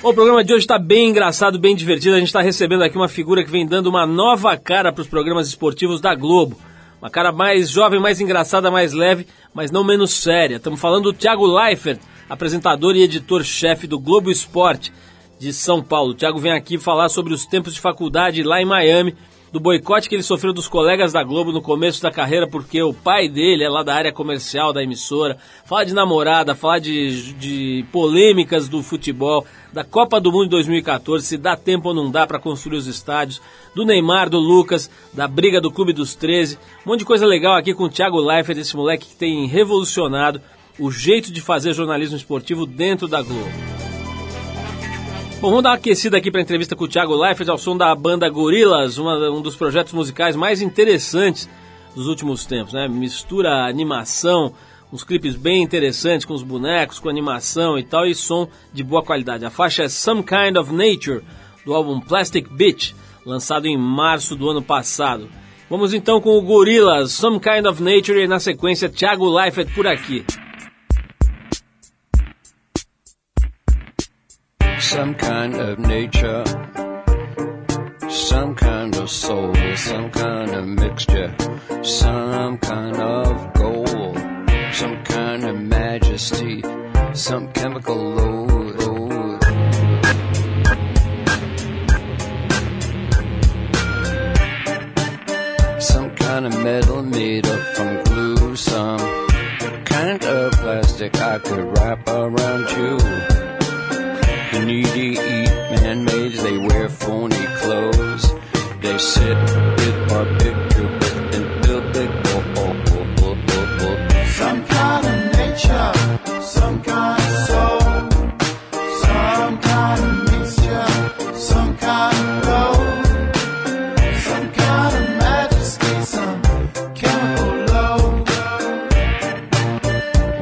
O programa de hoje está bem engraçado, bem divertido. A gente está recebendo aqui uma figura que vem dando uma nova cara para os programas esportivos da Globo. Uma cara mais jovem, mais engraçada, mais leve, mas não menos séria. Estamos falando do Thiago Leifert, apresentador e editor-chefe do Globo Esporte de São Paulo. O Thiago vem aqui falar sobre os tempos de faculdade lá em Miami do boicote que ele sofreu dos colegas da Globo no começo da carreira, porque o pai dele é lá da área comercial da emissora. Fala de namorada, fala de, de polêmicas do futebol, da Copa do Mundo de 2014, se dá tempo ou não dá para construir os estádios, do Neymar, do Lucas, da briga do Clube dos 13. Um monte de coisa legal aqui com o Thiago Leifert, esse moleque que tem revolucionado o jeito de fazer jornalismo esportivo dentro da Globo. Bom, vamos dar uma aquecida aqui para a entrevista com o Thiago Leifert ao som da banda Gorilas, um dos projetos musicais mais interessantes dos últimos tempos, né? Mistura animação, uns clipes bem interessantes com os bonecos, com animação e tal, e som de boa qualidade. A faixa é Some Kind of Nature, do álbum Plastic Beach, lançado em março do ano passado. Vamos então com o Gorilas, Some Kind of Nature, e na sequência Thiago Leifert por aqui. Some kind of nature, some kind of soul, some kind of mixture, some kind of gold, some kind of majesty, some chemical load. Some kind of metal made up from glue, some kind of plastic I could wrap around you needy eat man-maids, they wear phony clothes. They sit with our picture and build big oh, Some kind of nature, some kind of soul, some kind of mixture, some kind of gold, some kind of majesty, some chemical load.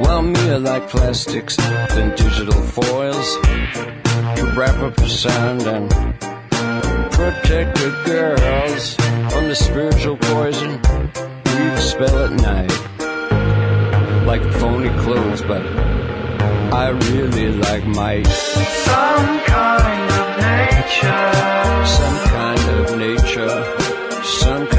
Well, me, I like plastics and digital foils wrap up the sound and protect the girls from the spiritual poison we expel at night. Like phony clothes, but I really like might. Some kind of nature. Some kind of nature. Some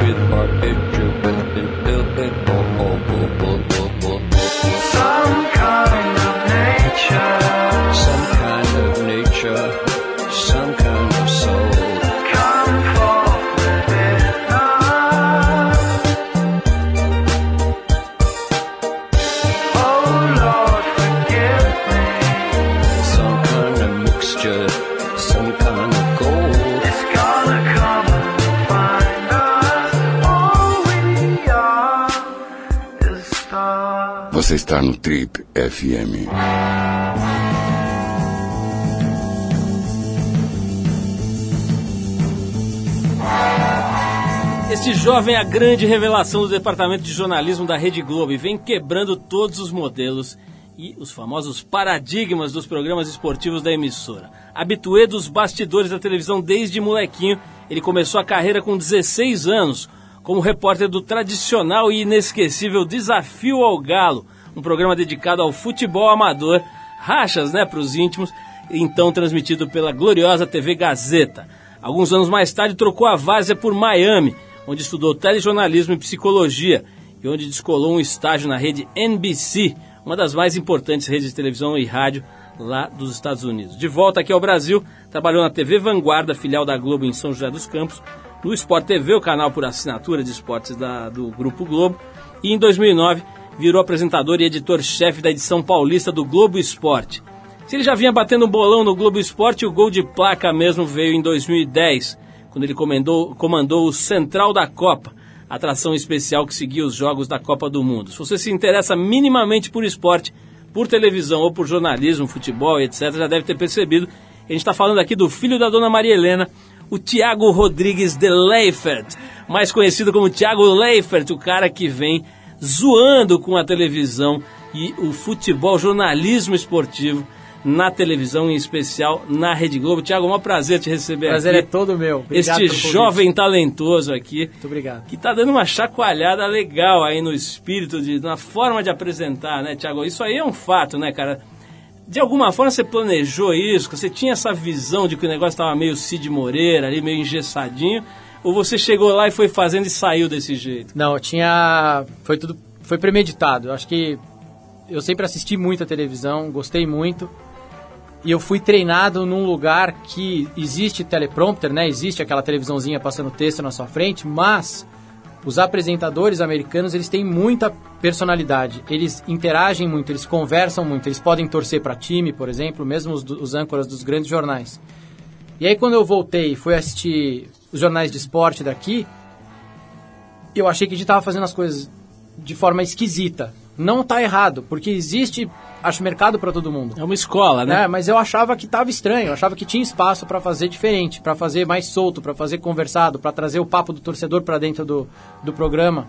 with my big FM. Este jovem é a grande revelação do departamento de jornalismo da Rede Globo e vem quebrando todos os modelos e os famosos paradigmas dos programas esportivos da emissora. Habituê dos bastidores da televisão desde molequinho, ele começou a carreira com 16 anos como repórter do tradicional e inesquecível Desafio ao Galo, um programa dedicado ao futebol amador, rachas, né, para os íntimos, então transmitido pela gloriosa TV Gazeta. Alguns anos mais tarde trocou a várzea por Miami, onde estudou telejornalismo e psicologia e onde descolou um estágio na rede NBC, uma das mais importantes redes de televisão e rádio lá dos Estados Unidos. De volta aqui ao Brasil, trabalhou na TV Vanguarda, filial da Globo em São José dos Campos, no Sport TV, o canal por assinatura de esportes da, do Grupo Globo. E em 2009 virou apresentador e editor-chefe da edição paulista do Globo Esporte. Se ele já vinha batendo bolão no Globo Esporte, o gol de placa mesmo veio em 2010, quando ele comandou, comandou o Central da Copa, atração especial que seguia os jogos da Copa do Mundo. Se você se interessa minimamente por esporte, por televisão ou por jornalismo, futebol, etc., já deve ter percebido. A gente está falando aqui do filho da dona Maria Helena, o Tiago Rodrigues de Leifert, mais conhecido como Tiago Leifert, o cara que vem zoando com a televisão e o futebol, jornalismo esportivo na televisão, em especial na Rede Globo. Tiago, é um prazer te receber Prazer aqui. é todo meu. Obrigado este jovem talentoso aqui, Muito obrigado. que tá dando uma chacoalhada legal aí no espírito, de, na forma de apresentar, né, Tiago? Isso aí é um fato, né, cara? De alguma forma você planejou isso? Você tinha essa visão de que o negócio estava meio Cid Moreira, ali meio engessadinho? Ou você chegou lá e foi fazendo e saiu desse jeito? Não, tinha. Foi tudo. Foi premeditado. Eu acho que eu sempre assisti muito a televisão, gostei muito. E eu fui treinado num lugar que existe teleprompter, né? Existe aquela televisãozinha passando texto na sua frente, mas os apresentadores americanos, eles têm muita personalidade. Eles interagem muito, eles conversam muito, eles podem torcer para time, por exemplo, mesmo os, os âncoras dos grandes jornais. E aí quando eu voltei e fui assistir os jornais de esporte daqui, eu achei que a gente estava fazendo as coisas de forma esquisita. Não tá errado, porque existe, acho, mercado para todo mundo. É uma escola, né? né? Mas eu achava que estava estranho, eu achava que tinha espaço para fazer diferente, para fazer mais solto, para fazer conversado, para trazer o papo do torcedor para dentro do, do programa.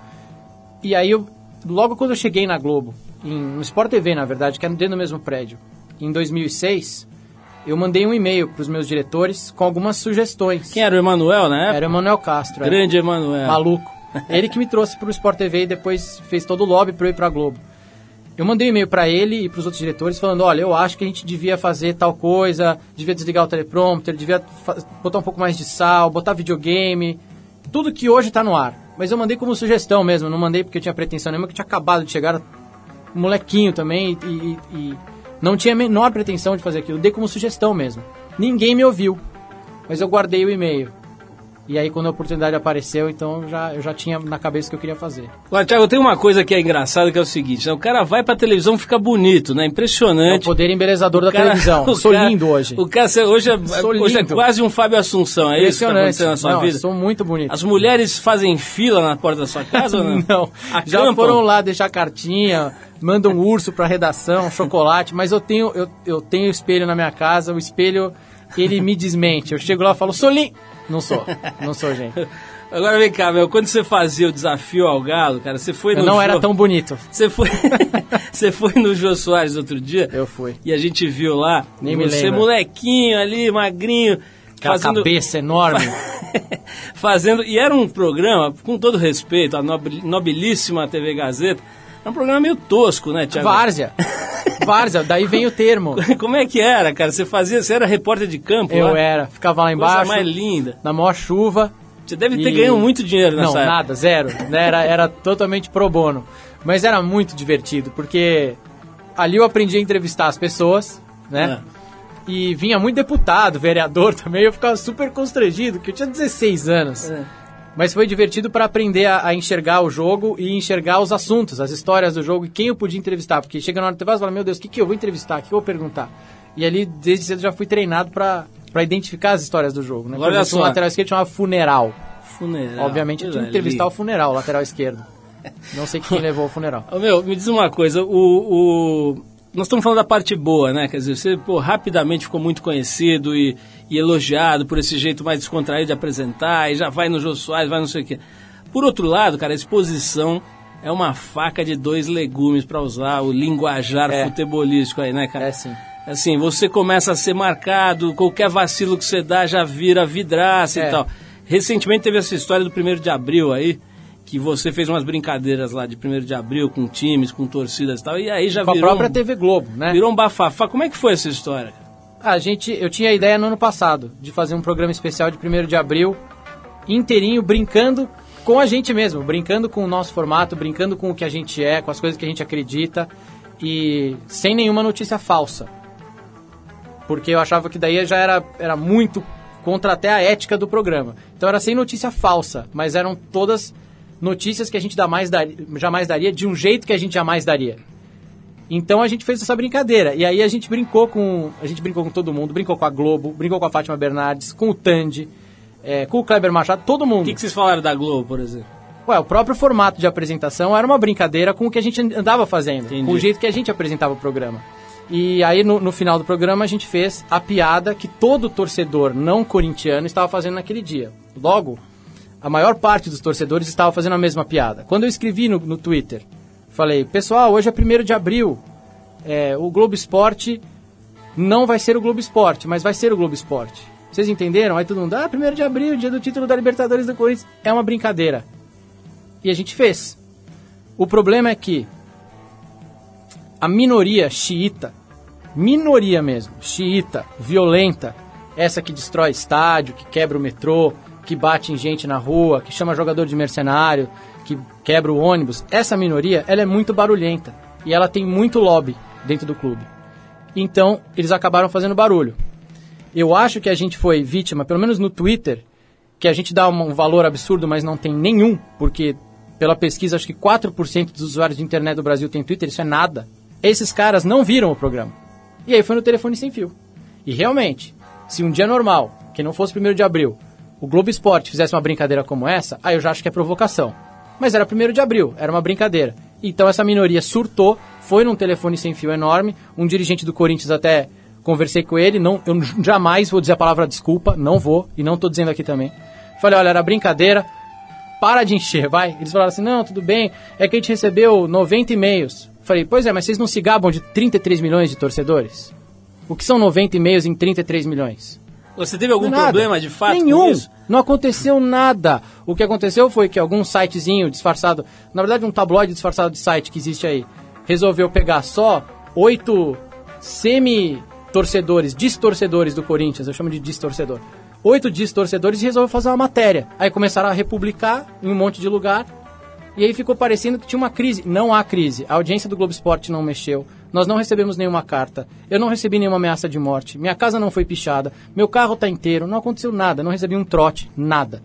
E aí, eu, logo quando eu cheguei na Globo, em, no Sport TV, na verdade, que era dentro do mesmo prédio, em 2006, eu mandei um e-mail para os meus diretores com algumas sugestões. Quem era o Emanuel, né? Era o Emanuel Castro. era Grande Emanuel. maluco. Ele que me trouxe para o Sport TV e depois fez todo o lobby para eu ir para a Globo. Eu mandei um e-mail para ele e para os outros diretores falando, olha, eu acho que a gente devia fazer tal coisa, devia desligar o teleprompter, devia botar um pouco mais de sal, botar videogame, tudo que hoje está no ar. Mas eu mandei como sugestão mesmo, não mandei porque eu tinha pretensão nenhuma, que eu tinha acabado de chegar, molequinho também, e, e- e não tinha a menor pretensão de fazer aquilo. Dei como sugestão mesmo. Ninguém me ouviu, mas eu guardei o e-mail. E aí quando a oportunidade apareceu, então já, eu já tinha na cabeça o que eu queria fazer. Agora, Thiago, tem uma coisa que é engraçada que é o seguinte, né? O cara vai pra televisão fica bonito, né? É o Impressionante. poder embelezador da cara- televisão. Sou cara- lindo hoje. O cara, hoje, é, hoje é quase um Fábio Assunção, é isso que tá Impressionante. acontecendo na sua Não, vida? Sou muito bonito. As mulheres fazem fila na porta da sua casa ou não? Não, já Acampam? foram lá deixar cartinha, mandam um urso pra redação, chocolate, mas eu tenho, eu, eu tenho espelho na minha casa, o espelho, ele me desmente. Eu chego lá e falo, sou lindo. Não sou, não sou, gente. Agora vem cá, meu, quando você fazia o desafio ao galo, cara, você foi Eu no não Jô- era tão bonito. Você foi, você foi no Jô Soares outro dia? Eu fui. E a gente viu lá, Nem me você lembro. molequinho ali, magrinho, Aquela fazendo... cabeça enorme. fazendo. E era um programa, com todo respeito, a nobil- nobilíssima TV Gazeta, era um programa meio tosco, né, Tiago? Várzea. Várzea, daí vem o termo. Como é que era, cara? Você fazia, você era repórter de campo Eu lá? era, ficava lá Coisa embaixo, mais linda. na maior chuva. Você deve ter E- ganho muito dinheiro nessa Não, época. nada, zero. né? Era, era totalmente pro bono. Mas era muito divertido, porque ali eu aprendi a entrevistar as pessoas, né? É. E vinha muito deputado, vereador também, eu ficava super constrangido, porque eu tinha 16 anos. É. Mas foi divertido para aprender a, a enxergar o jogo e enxergar os assuntos, as histórias do jogo e quem eu podia entrevistar. Porque chega na hora do intervalo e fala, meu Deus, o que, que eu vou entrevistar? O que eu vou perguntar? E ali, desde cedo, já fui treinado para identificar as histórias do jogo. Né? Agora, Por exemplo, olha um só. lateral esquerdo chamava Funeral. Funeral. Obviamente eu tinha que entrevistar o funeral, o lateral esquerdo. Não sei quem levou o funeral. Meu, me diz uma coisa, o, o- Nós estamos falando da parte boa, né? Quer dizer, você pô, rapidamente ficou muito conhecido e, e elogiado por esse jeito mais descontraído de apresentar, e já vai no Jô Soares, vai não sei o quê. Por outro lado, cara, a exposição é uma faca de dois legumes para usar o linguajar É. futebolístico aí, né, cara? É sim. Assim, você começa a ser marcado, qualquer vacilo que você dá já vira vidraça e É. tal. Recentemente teve essa história do 1 de abril aí, que você fez umas brincadeiras lá de 1 de abril com times, com torcidas e tal, e aí já Com a virou, própria um, TV Globo, né? virou um bafafá. Como é que foi essa história? A gente, eu tinha a ideia no ano passado de fazer um programa especial de 1 de abril, inteirinho, brincando com a gente mesmo, brincando com o nosso formato, brincando com o que a gente é, com as coisas que a gente acredita e sem nenhuma notícia falsa. Porque eu achava que daí já era, era muito contra até a ética do programa. Então era sem notícia falsa, mas eram todas notícias que a gente jamais daria, jamais daria de um jeito que a gente jamais daria. Então a gente fez essa brincadeira. E aí a gente brincou com. A gente brincou com todo mundo, brincou com a Globo, brincou com a Fátima Bernardes, com o Tandy, é, com o Kleber Machado, todo mundo. O que, que vocês falaram da Globo, por exemplo? Ué, o próprio formato de apresentação era uma brincadeira com o que a gente andava fazendo, Entendi. com o jeito que a gente apresentava o programa. E aí, no, no final do programa, a gente fez a piada que todo torcedor não corintiano estava fazendo naquele dia. Logo, a maior parte dos torcedores estava fazendo a mesma piada. Quando eu escrevi no, no Twitter, falei, pessoal, hoje é 1 de abril, é, o Globo Esporte não vai ser o Globo Esporte, mas vai ser o Globo Esporte. Vocês entenderam? Aí todo mundo, ah, 1 de abril, dia do título da Libertadores do Corinthians. É uma brincadeira. E a gente fez. O problema é que a minoria xiita, minoria mesmo, xiita, violenta, essa que destrói estádio, que quebra o metrô, que bate em gente na rua, que chama jogador de mercenário, que quebra o ônibus, essa minoria, ela é muito barulhenta e ela tem muito lobby dentro do clube. Então, eles acabaram fazendo barulho. Eu acho que a gente foi vítima, pelo menos no Twitter, que a gente dá um valor absurdo, mas não tem nenhum, porque pela pesquisa acho que 4% dos usuários de internet do Brasil tem Twitter, isso é nada. Esses caras não viram o programa. E aí foi no telefone sem fio. E realmente, se um dia normal, que não fosse 1 de abril, o Globo Esporte fizesse uma brincadeira como essa, aí eu já acho que é provocação. Mas era 1 de abril, era uma brincadeira. Então essa minoria surtou, foi num telefone sem fio enorme, um dirigente do Corinthians até conversei com ele, não, eu jamais vou dizer a palavra desculpa, não vou, e não estou dizendo aqui também. Falei, olha, era brincadeira, para de encher, vai. Eles falaram assim, não, tudo bem, é que a gente recebeu 90 e-mails. Falei, pois é, mas vocês não se gabam de 33 milhões de torcedores? O que são 90 e-mails em 33 milhões? Você teve algum é nada. problema de fato Nenhum. com isso? Não aconteceu nada. O que aconteceu foi que algum sitezinho disfarçado, na verdade um tabloide disfarçado de site que existe aí, resolveu pegar só oito semi-torcedores, distorcedores do Corinthians, eu chamo de distorcedor. Oito distorcedores e resolveu fazer uma matéria. Aí começaram a republicar em um monte de lugar. E aí ficou parecendo que tinha uma crise. Não há crise. A audiência do Globo Esporte não mexeu. Nós não recebemos nenhuma carta. Eu não recebi nenhuma ameaça de morte. Minha casa não foi pichada. Meu carro tá inteiro. Não aconteceu nada. Não recebi um trote. Nada.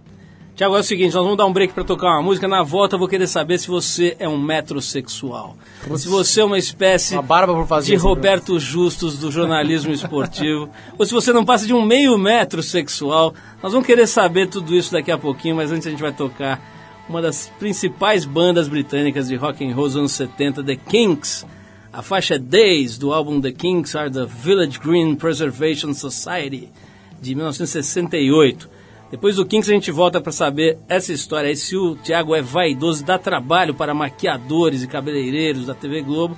Tiago, é o seguinte, nós vamos dar um break pra tocar uma música. Na volta eu vou querer saber se você é um metrosexual. Se você é uma espécie Uma de esse Roberto Justus do jornalismo esportivo. ou se você não passa de um meio metro sexual. Nós vamos querer saber tudo isso daqui a pouquinho, mas antes a gente vai tocar uma das principais bandas britânicas de rock and roll dos anos 70, The Kinks. A faixa Days do álbum The Kinks Are the Village Green Preservation Society de 1968. Depois do Kinks a gente volta para saber essa história aí, se o Thiago é vaidoso, dá trabalho para maquiadores e cabeleireiros da TV Globo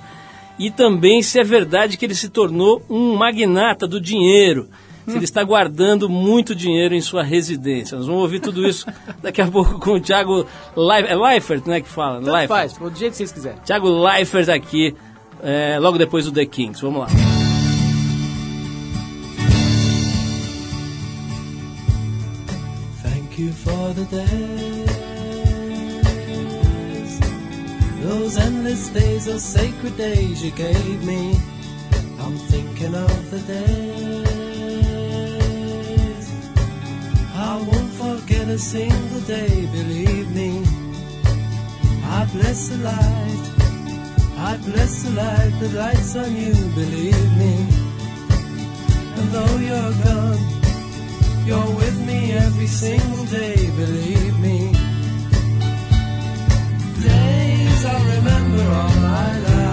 e também se é verdade que ele se tornou um magnata do dinheiro, se ele está guardando muito dinheiro em sua residência. Nós vamos ouvir tudo isso daqui a pouco com o Thiago Leifert, é Leifert, né, que fala? Tanto Leifert. faz, do jeito que vocês quiserem. Thiago Leifert aqui, é, logo depois do The Kings. Vamos lá. Thank you for the days, those endless days, those sacred days you gave me. I'm thinking of the days. I won't forget a single day, believe me. I bless the light, I bless the light that lights on you, believe me. And though you're gone, you're with me every single day, believe me. Days I'll remember all my life.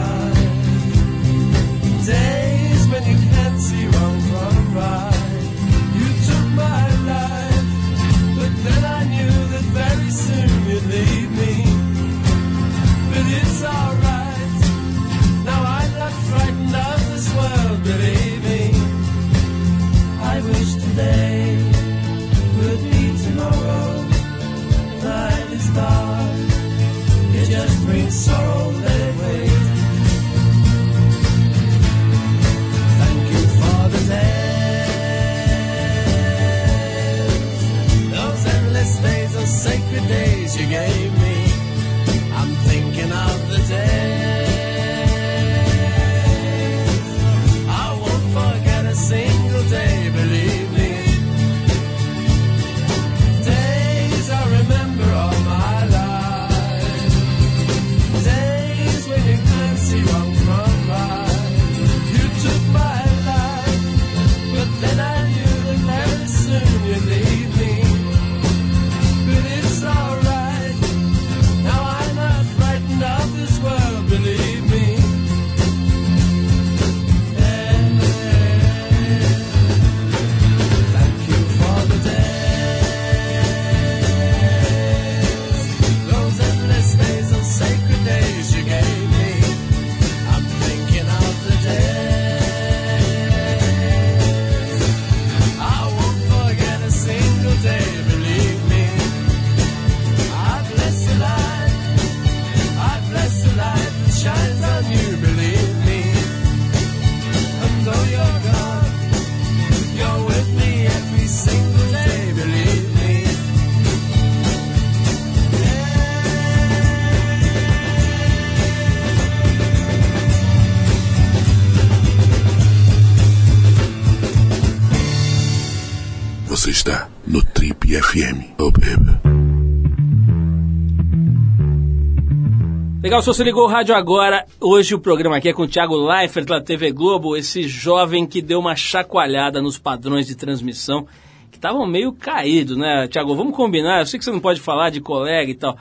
Legal, se você ligou o rádio agora, hoje o programa aqui é com o Thiago Leifert da TV Globo, esse jovem que deu uma chacoalhada nos padrões de transmissão, que estavam meio caídos, né? Thiago, vamos combinar, eu sei que você não pode falar de colega e tal,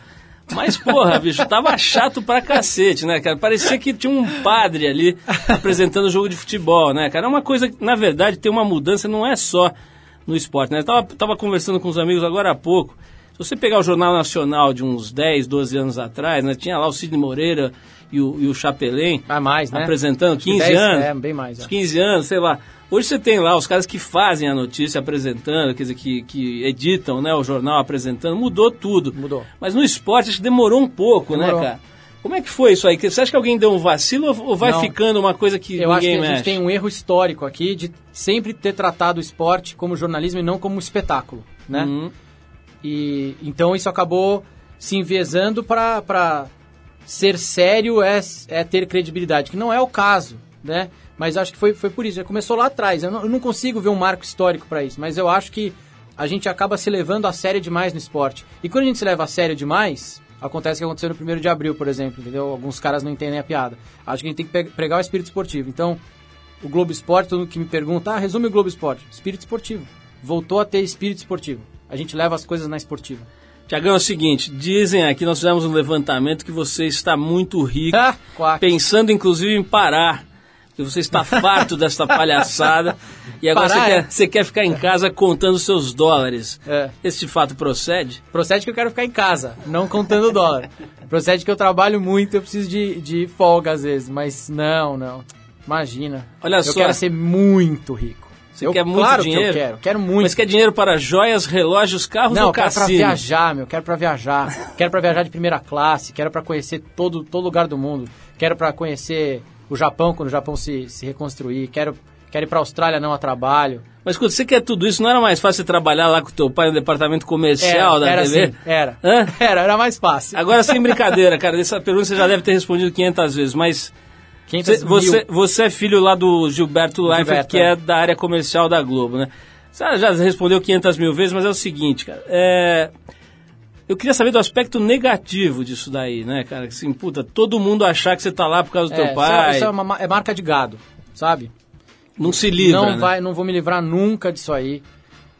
mas porra, bicho, tava chato pra cacete, né, cara? Parecia que tinha um padre ali apresentando o jogo de futebol, né, cara? É uma coisa que, na verdade, tem uma mudança, não é só no esporte, né? Eu tava, tava conversando com os amigos agora há pouco, se você pegar o Jornal Nacional de uns 10, 12 anos atrás, né, tinha lá o Sidney Moreira e o, e o Chapelin Ah, mais, né? apresentando 15 10, anos. É, bem mais. É. 15 anos, sei lá. Hoje você tem lá os caras que fazem a notícia apresentando, quer dizer, que, que editam né, o jornal apresentando, mudou tudo. Mudou. Mas no esporte acho que demorou um pouco, Demorou. né, cara? Como é que foi isso aí? Você acha que alguém deu um vacilo ou- vai Não. ficando uma coisa que Eu acho que ninguém a mexe? gente tem um erro histórico aqui de sempre ter tratado o esporte como jornalismo e não como espetáculo, né? Uhum. E então isso acabou se enviesando para ser sério é, é ter credibilidade, que não é o caso, né? Mas acho que foi, foi por isso. Já começou lá atrás. Eu não, eu não consigo ver um marco histórico para isso, mas eu acho que a gente acaba se levando a sério demais no esporte. E quando a gente se leva a sério demais, acontece o que aconteceu no 1 de abril, por exemplo, entendeu? Alguns caras não entendem a piada. Acho que a gente tem que pregar o espírito esportivo. Então, o Globo Esporte, todo mundo que me pergunta, ah, resume o Globo Esporte. Espírito esportivo. Voltou a ter espírito esportivo. A gente leva as coisas na esportiva. Tiagão, é o seguinte, dizem aqui, nós fizemos um levantamento que você está muito rico, Ah, pensando inclusive em parar. Que você está farto dessa palhaçada e agora Parar, você, quer, é? você quer ficar em casa contando seus dólares. É. Esse fato procede? Procede que eu quero ficar em casa, não contando dólar. Procede que eu trabalho muito, eu preciso de, de folga às vezes, mas não, não. Imagina. Olha eu só. quero ser muito rico. Você eu, quer muito claro dinheiro? que eu quero, quero muito. Mas quer dinheiro para joias, relógios, carros Não, ou eu quero cassino? viajar, meu. Quero pra viajar. quero pra viajar de primeira classe. Quero pra conhecer todo, todo lugar do mundo. Quero pra conhecer o Japão quando o Japão se, se reconstruir. Quero, quero ir pra Austrália não a trabalho. Mas quando você quer tudo isso, não era mais fácil trabalhar lá com o teu pai no departamento comercial da era TV? assim, era. Hã? Era, era mais fácil. Agora, sem brincadeira, cara, essa pergunta você já deve ter respondido 500 vezes, mas 500 você, você, mil. você é filho lá do Gilberto Leifert, Gilberto, que é. é da área comercial da Globo, né? Você já respondeu 500 mil vezes, mas é o seguinte, cara, é... Eu queria saber do aspecto negativo disso daí, né, cara? Assim, puta, todo mundo achar que você tá lá por causa do É, teu pai, Isso é, uma ma- é marca de gado, sabe? não se livra, não né? vai, não vou me livrar nunca disso aí.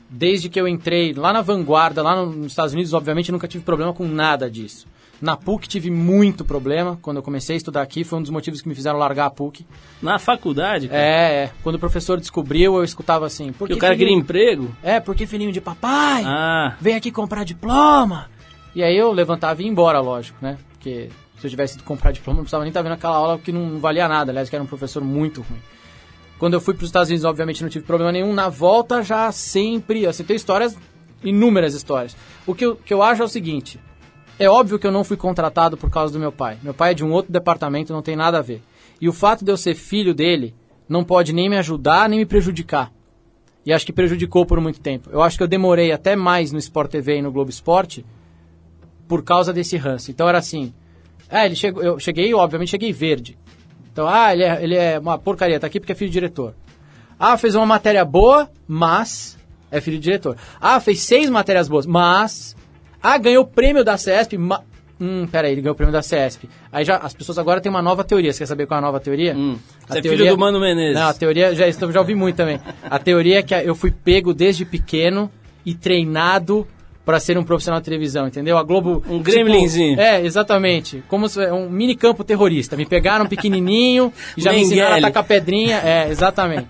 Desde que eu entrei lá na vanguarda, lá no- nos Estados Unidos, obviamente nunca tive problema com nada disso. Na PUC tive muito problema quando eu comecei a estudar aqui, foi um dos motivos que me fizeram largar a PUC. Na faculdade, cara, É, é. Quando o professor descobriu, eu escutava assim. Por que que o cara queria filhinho- emprego. É, porque filhinho de papai, Ah, vem aqui comprar diploma. E aí eu levantava e ia embora, lógico, né? Porque se eu tivesse ido comprar diploma, não precisava nem estar vendo aquela aula que não valia nada. Aliás, que era um professor muito ruim. Quando eu fui para os Estados Unidos, obviamente não tive problema nenhum. Na volta, já sempre. Assim, tem histórias, inúmeras histórias. O que eu, que eu acho é o seguinte: é óbvio que eu não fui contratado por causa do meu pai. Meu pai é de um outro departamento, não tem nada a ver. E o fato de eu ser filho dele não pode nem me ajudar nem me prejudicar. E acho que prejudicou por muito tempo. Eu acho que eu demorei até mais no Sport TV e no Globo Esporte por causa desse ranço. Então era assim. Ah, ele chegou, eu cheguei, obviamente cheguei verde. Então, ah, ele é, ele é uma porcaria, tá aqui porque é filho de diretor. Ah, fez uma matéria boa, mas é filho de diretor. Ah, fez seis matérias boas, mas. Ah, ganhou o prêmio da CESP, ma... Hum, peraí, ele ganhou o prêmio da CESP. Aí já, as pessoas agora têm uma nova teoria. Você quer saber qual é a nova teoria? Hum. A Você é filho do Mano Menezes. Não, a teoria, já, isso já ouvi muito também. A teoria é que eu fui pego desde pequeno e treinado pra ser um profissional de televisão, entendeu? A Globo... Um gremlinzinho. é, exatamente. Como se, um mini campo terrorista. Me pegaram pequenininho e já me ensinaram a Mengele. tacar pedrinha. É, exatamente.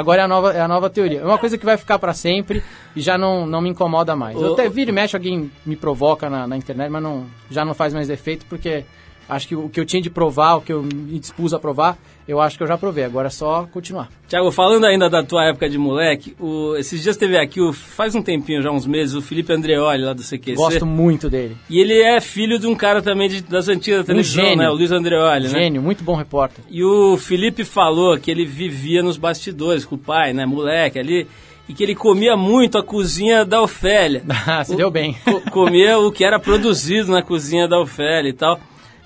Agora é a nova, é a nova teoria. É uma coisa que vai ficar pra sempre e já não, não me incomoda mais. Eu até vira e mexe, alguém me provoca na, na internet, mas não, já não faz mais efeito porque acho que o que eu tinha de provar, o que eu me dispus a provar, eu acho que eu já provei. Agora é só continuar. Tiago, falando ainda da tua época de moleque, o- esses dias teve aqui, o- faz um tempinho, já uns meses, o Felipe Andreoli lá do CQC. Gosto muito dele. E ele é filho de um cara também de- das antigas da televisão, gênio. né? O Luiz Andreoli, né? Gênio, muito bom repórter. E o Felipe falou que ele vivia nos bastidores com o pai, né? Moleque ali. E que ele comia muito a cozinha da Ofélia. Ah, se deu bem. Co- comia o que era produzido na cozinha da Ofélia e tal,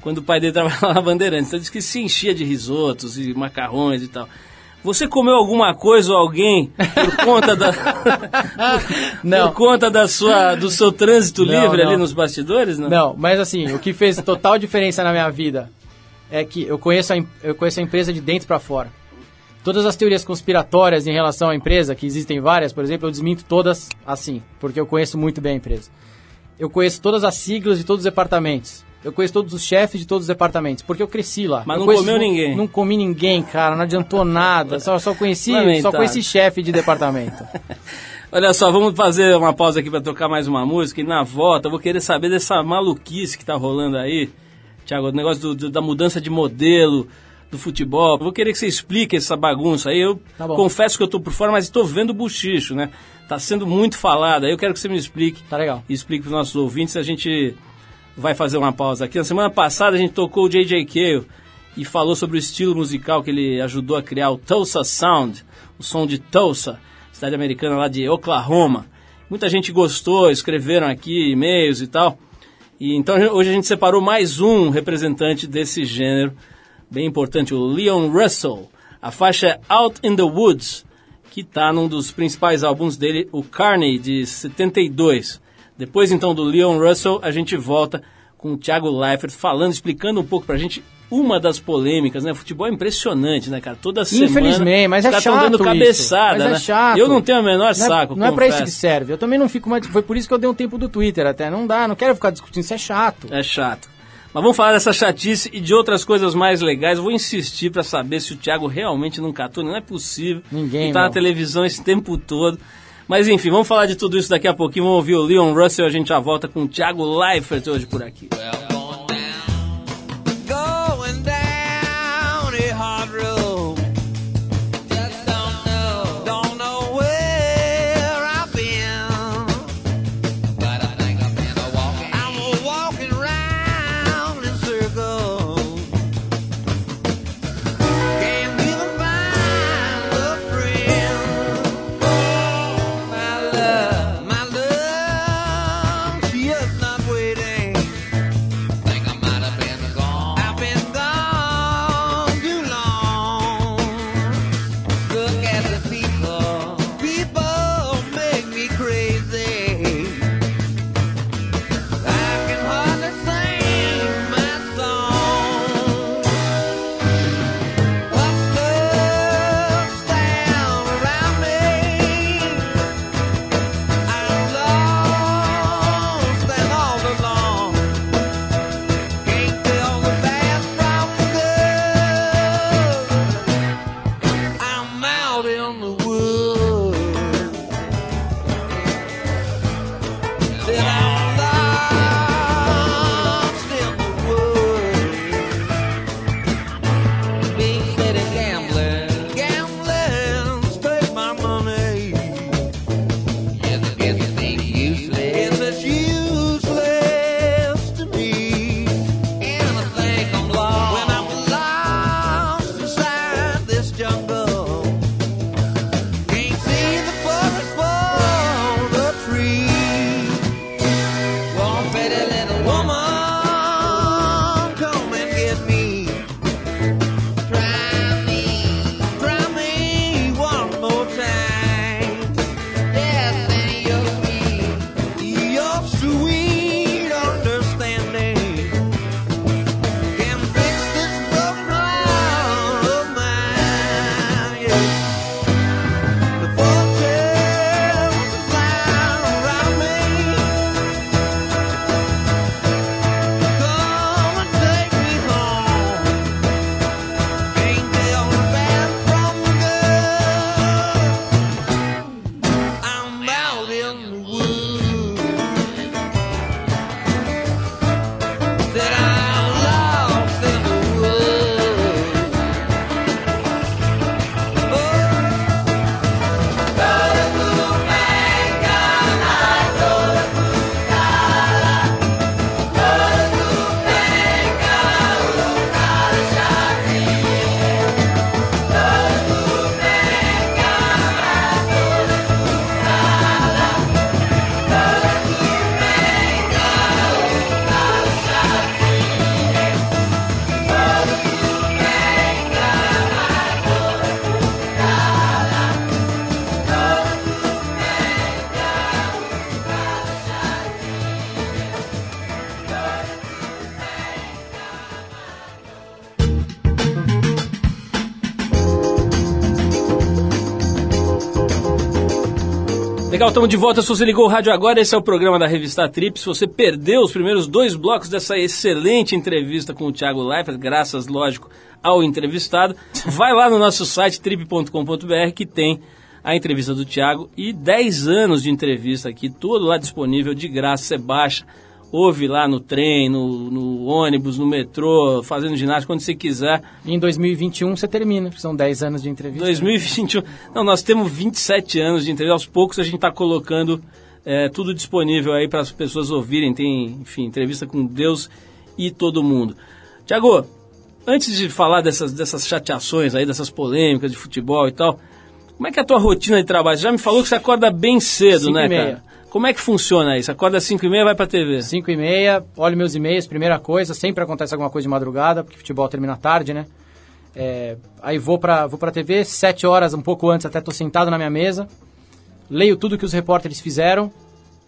quando o pai dele trabalhava na Bandeirantes. Então diz que se enchia de risotos e macarrões e tal. Você comeu alguma coisa ou alguém por conta da Não. por conta da sua do seu trânsito Não, livre ali não. nos bastidores, não? Não, mas assim, o que fez total diferença na minha vida é que eu conheço a, eu conheço a empresa de dentro pra fora. Todas as teorias conspiratórias em relação à empresa, que existem várias, por exemplo, eu desminto todas assim, porque eu conheço muito bem a empresa. Eu conheço todas as siglas de todos os departamentos. Eu conheço todos os chefes de todos os departamentos, porque eu cresci lá. Mas Eu não conheço- comeu ninguém. Não comi ninguém, cara, não adiantou nada. Só, só conheci, só conheci chefe de departamento. Olha só, vamos fazer uma pausa aqui para tocar mais uma música e na volta eu vou querer saber dessa maluquice que tá rolando aí, Thiago, o negócio do- do- da mudança de modelo do futebol. Eu vou querer que você explique essa bagunça aí. Eu Tá confesso que eu tô por fora, mas estou vendo o buchicho, né? Tá sendo muito falado. Aí eu quero que você me explique. Tá legal. E explique para os nossos ouvintes. A gente vai fazer uma pausa aqui. Na semana passada a gente tocou o J.J. Cale e falou sobre o estilo musical que ele ajudou a criar o Tulsa Sound, o som de Tulsa, cidade americana lá de Oklahoma. Muita gente gostou, escreveram aqui e-mails e tal. E então hoje a gente separou mais um representante desse gênero, bem importante, o Leon Russell. A faixa é Out in the Woods, que está num dos principais álbuns dele, o Carney, de 72. Depois então do Leon Russell, a gente volta com o Thiago Leifert falando, explicando um pouco pra gente uma das polêmicas, né? Futebol é impressionante, né, cara? Toda semana. Infelizmente, mas é tão chato dando isso. cabeçada, Mas é né? chato. Eu não tenho o menor Não é, saco, não é pra isso que confesso. serve. Eu também não fico mais. Foi por isso que eu dei um tempo do Twitter até. Não dá, não quero ficar discutindo, isso é chato. É chato. Mas vamos falar dessa chatice e de outras coisas mais legais. Eu vou insistir pra saber se o Thiago realmente não catou. Não é possível. Ninguém, Ele tá na meu. televisão esse tempo todo. Mas enfim, vamos falar de tudo isso daqui a pouquinho. Vamos ouvir o Leon Russell. A gente já volta com o Thiago Leifert hoje por aqui. Going Legal, estamos de volta. Se você ligou o rádio agora, esse é o programa da revista Trip. Se você perdeu os primeiros dois blocos dessa excelente entrevista com o Thiago Leifert, graças, lógico, ao entrevistado, vai lá no nosso site trip.com.br que tem a entrevista do Thiago e 10 anos de entrevista aqui, tudo lá disponível de graça, você baixa, ouve lá no trem, no, no ônibus, no metrô, fazendo ginástica, quando você quiser. E em 2021 você termina, são 10 anos de entrevista. 2021. Não, nós temos 27 anos de entrevista. Aos poucos a gente está colocando é, tudo disponível aí para as pessoas ouvirem. Tem, enfim, entrevista com Deus e todo mundo. Tiago, antes de falar dessas, dessas chateações aí, dessas polêmicas de futebol e tal, como é que é a tua rotina de trabalho? Você já me falou que você acorda bem cedo, Cinco né, cara? Como é que funciona isso? Acorda às 5 e meia vai pra TV? 5 e meia, olho meus e-mails, primeira coisa, sempre acontece alguma coisa de madrugada, porque futebol termina tarde, né? É, aí vou pra, vou pra TV, 7 horas, um pouco antes, até tô sentado na minha mesa, leio tudo que os repórteres fizeram